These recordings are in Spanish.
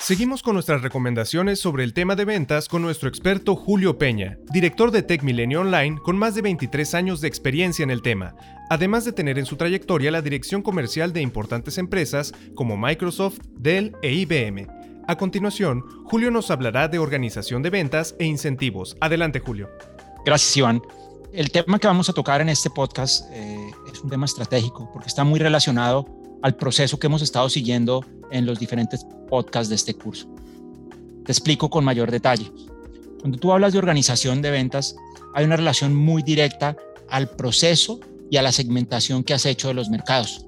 Seguimos con nuestras recomendaciones sobre el tema de ventas con nuestro experto Julio Peña, director de Tech Milenio Online con más de 23 años de experiencia en el tema, además de tener en su trayectoria la dirección comercial de importantes empresas como Microsoft, Dell e IBM. A continuación, Julio nos hablará de organización de ventas e incentivos. Adelante, Julio. Gracias, Iván. El tema que vamos a tocar en este podcast eh, es un tema estratégico porque está muy relacionado al proceso que hemos estado siguiendo en los diferentes podcasts de este curso. Te explico con mayor detalle. Cuando tú hablas de organización de ventas, hay una relación muy directa al proceso y a la segmentación que has hecho de los mercados.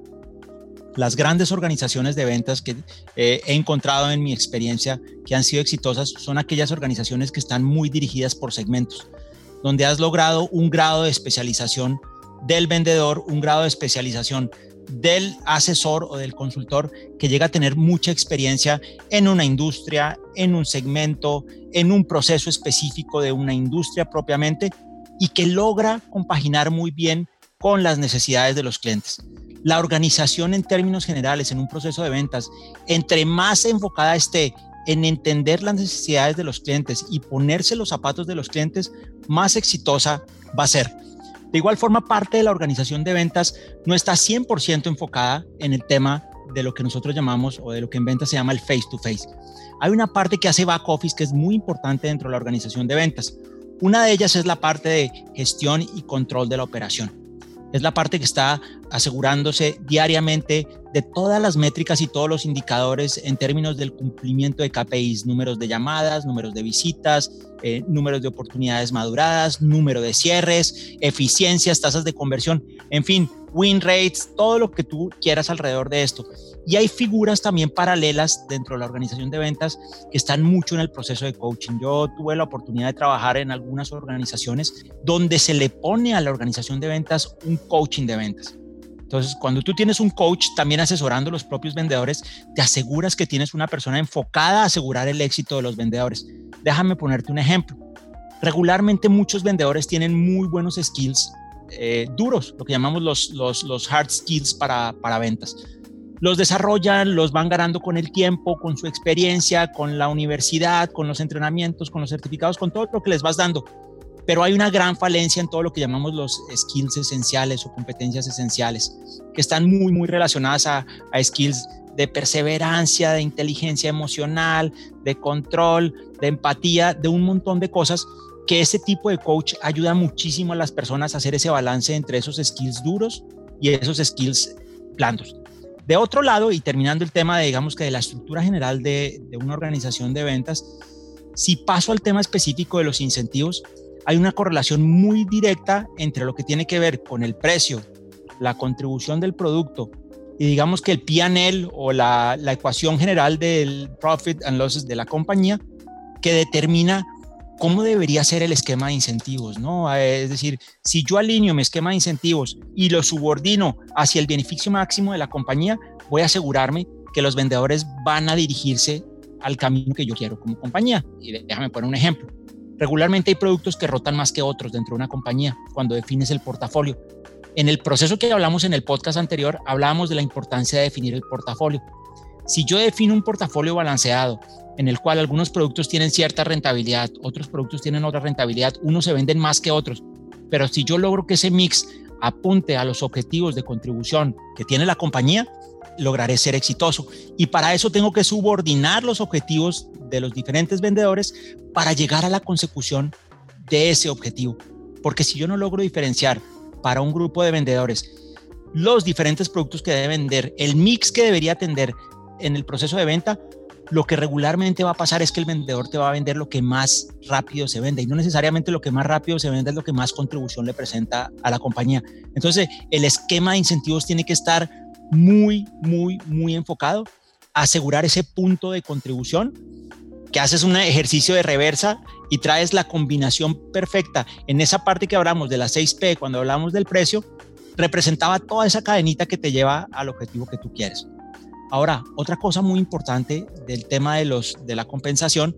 Las grandes organizaciones de ventas que eh, he encontrado en mi experiencia que han sido exitosas son aquellas organizaciones que están muy dirigidas por segmentos, donde has logrado un grado de especialización del vendedor, un grado de especialización del asesor o del consultor que llega a tener mucha experiencia en una industria, en un segmento, en un proceso específico de una industria propiamente y que logra compaginar muy bien con las necesidades de los clientes. La organización en términos generales en un proceso de ventas, entre más enfocada esté en entender las necesidades de los clientes y ponerse los zapatos de los clientes, más exitosa va a ser. De igual forma, parte de la organización de ventas no está 100% enfocada en el tema de lo que nosotros llamamos o de lo que en ventas se llama el face to face. Hay una parte que hace back office que es muy importante dentro de la organización de ventas. Una de ellas es la parte de gestión y control de la operación. Es la parte que está asegurándose diariamente de todas las métricas y todos los indicadores en términos del cumplimiento de KPIs, números de llamadas, números de visitas, eh, números de oportunidades maduradas, número de cierres, eficiencias, tasas de conversión, en fin, win rates, todo lo que tú quieras alrededor de esto. Y hay figuras también paralelas dentro de la organización de ventas que están mucho en el proceso de coaching. Yo tuve la oportunidad de trabajar en algunas organizaciones donde se le pone a la organización de ventas un coaching de ventas. Entonces, cuando tú tienes un coach también asesorando a los propios vendedores, te aseguras que tienes una persona enfocada a asegurar el éxito de los vendedores. Déjame ponerte un ejemplo. Regularmente muchos vendedores tienen muy buenos skills eh, duros, lo que llamamos los, los, los hard skills para, para ventas. Los desarrollan, los van ganando con el tiempo, con su experiencia, con la universidad, con los entrenamientos, con los certificados, con todo lo que les vas dando pero hay una gran falencia en todo lo que llamamos los skills esenciales o competencias esenciales, que están muy, muy relacionadas a, skills de perseverancia, de inteligencia emocional, de control, de empatía, de un montón de cosas que ese tipo de coach ayuda muchísimo a las personas a hacer ese balance entre esos skills duros y esos skills blandos. De otro lado, y terminando el tema de, digamos que de la estructura general de, una organización de ventas, si paso al tema específico de los incentivos, hay una correlación muy directa entre lo que tiene que ver con el precio, la contribución del producto y digamos que el PNL o la, la ecuación general del profit and losses de la compañía que determina cómo debería ser el esquema de incentivos, ¿no? Es decir, si yo alineo mi esquema de incentivos y lo subordino hacia el beneficio máximo de la compañía, voy a asegurarme que los vendedores van a dirigirse al camino que yo quiero como compañía. Y déjame poner un ejemplo. Regularmente hay productos que rotan más que otros dentro de una compañía cuando defines el portafolio. En el proceso que hablamos en el podcast anterior, hablábamos de la importancia de definir el portafolio. Si yo defino un portafolio balanceado en el cual algunos productos tienen cierta rentabilidad, otros productos tienen otra rentabilidad, unos se venden más que otros, pero si yo logro que ese mix apunte a los objetivos de contribución que tiene la compañía, lograré ser exitoso. Y para eso tengo que subordinar los objetivos de los diferentes vendedores para llegar a la consecución de ese objetivo. Porque si yo no logro diferenciar para un grupo de vendedores los diferentes productos que debe vender, el mix que debería atender en el proceso de venta, lo que regularmente va a pasar es que el vendedor te va a vender lo que más rápido se vende y no necesariamente lo que más rápido se vende es lo que más contribución le presenta a la compañía. Entonces, el esquema de incentivos tiene que estar muy, muy, muy enfocado a asegurar ese punto de contribución, que haces un ejercicio de reversa y traes la combinación perfecta. En esa parte que hablamos de la 6P, cuando hablamos del precio, representaba toda esa cadenita que te lleva al objetivo que tú quieres. Ahora, otra cosa muy importante del tema de, los, de la compensación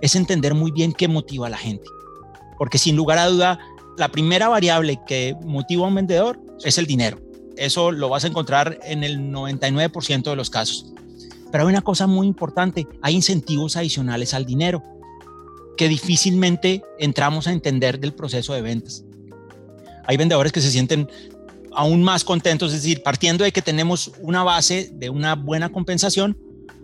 es entender muy bien qué motiva a la gente. Porque sin lugar a duda, la primera variable que motiva a un vendedor es el dinero. Eso lo vas a encontrar en el 99% de los casos. Pero hay una cosa muy importante, hay incentivos adicionales al dinero que difícilmente entramos a entender del proceso de ventas. Hay vendedores que se sienten aún más contentos, es decir, partiendo de que tenemos una base de una buena compensación,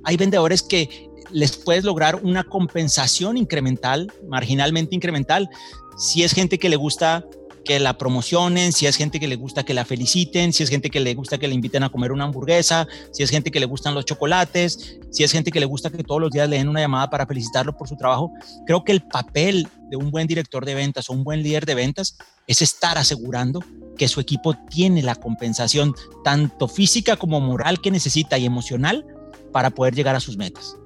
hay vendedores que les puedes lograr una compensación incremental, marginalmente incremental, si es gente que le gusta que la promocionen, si es gente que le gusta que la feliciten, si es gente que le gusta que le inviten a comer una hamburguesa, si es gente que le gustan los chocolates, si es gente que le gusta que todos los días le den una llamada para felicitarlo por su trabajo. Creo que el papel de un buen director de ventas o un buen líder de ventas es estar asegurando que su equipo tiene la compensación tanto física como moral que necesita y emocional para poder llegar a sus metas.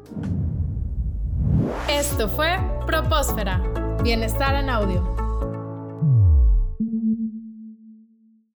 Esto fue Propósfera, Bienestar en Audio.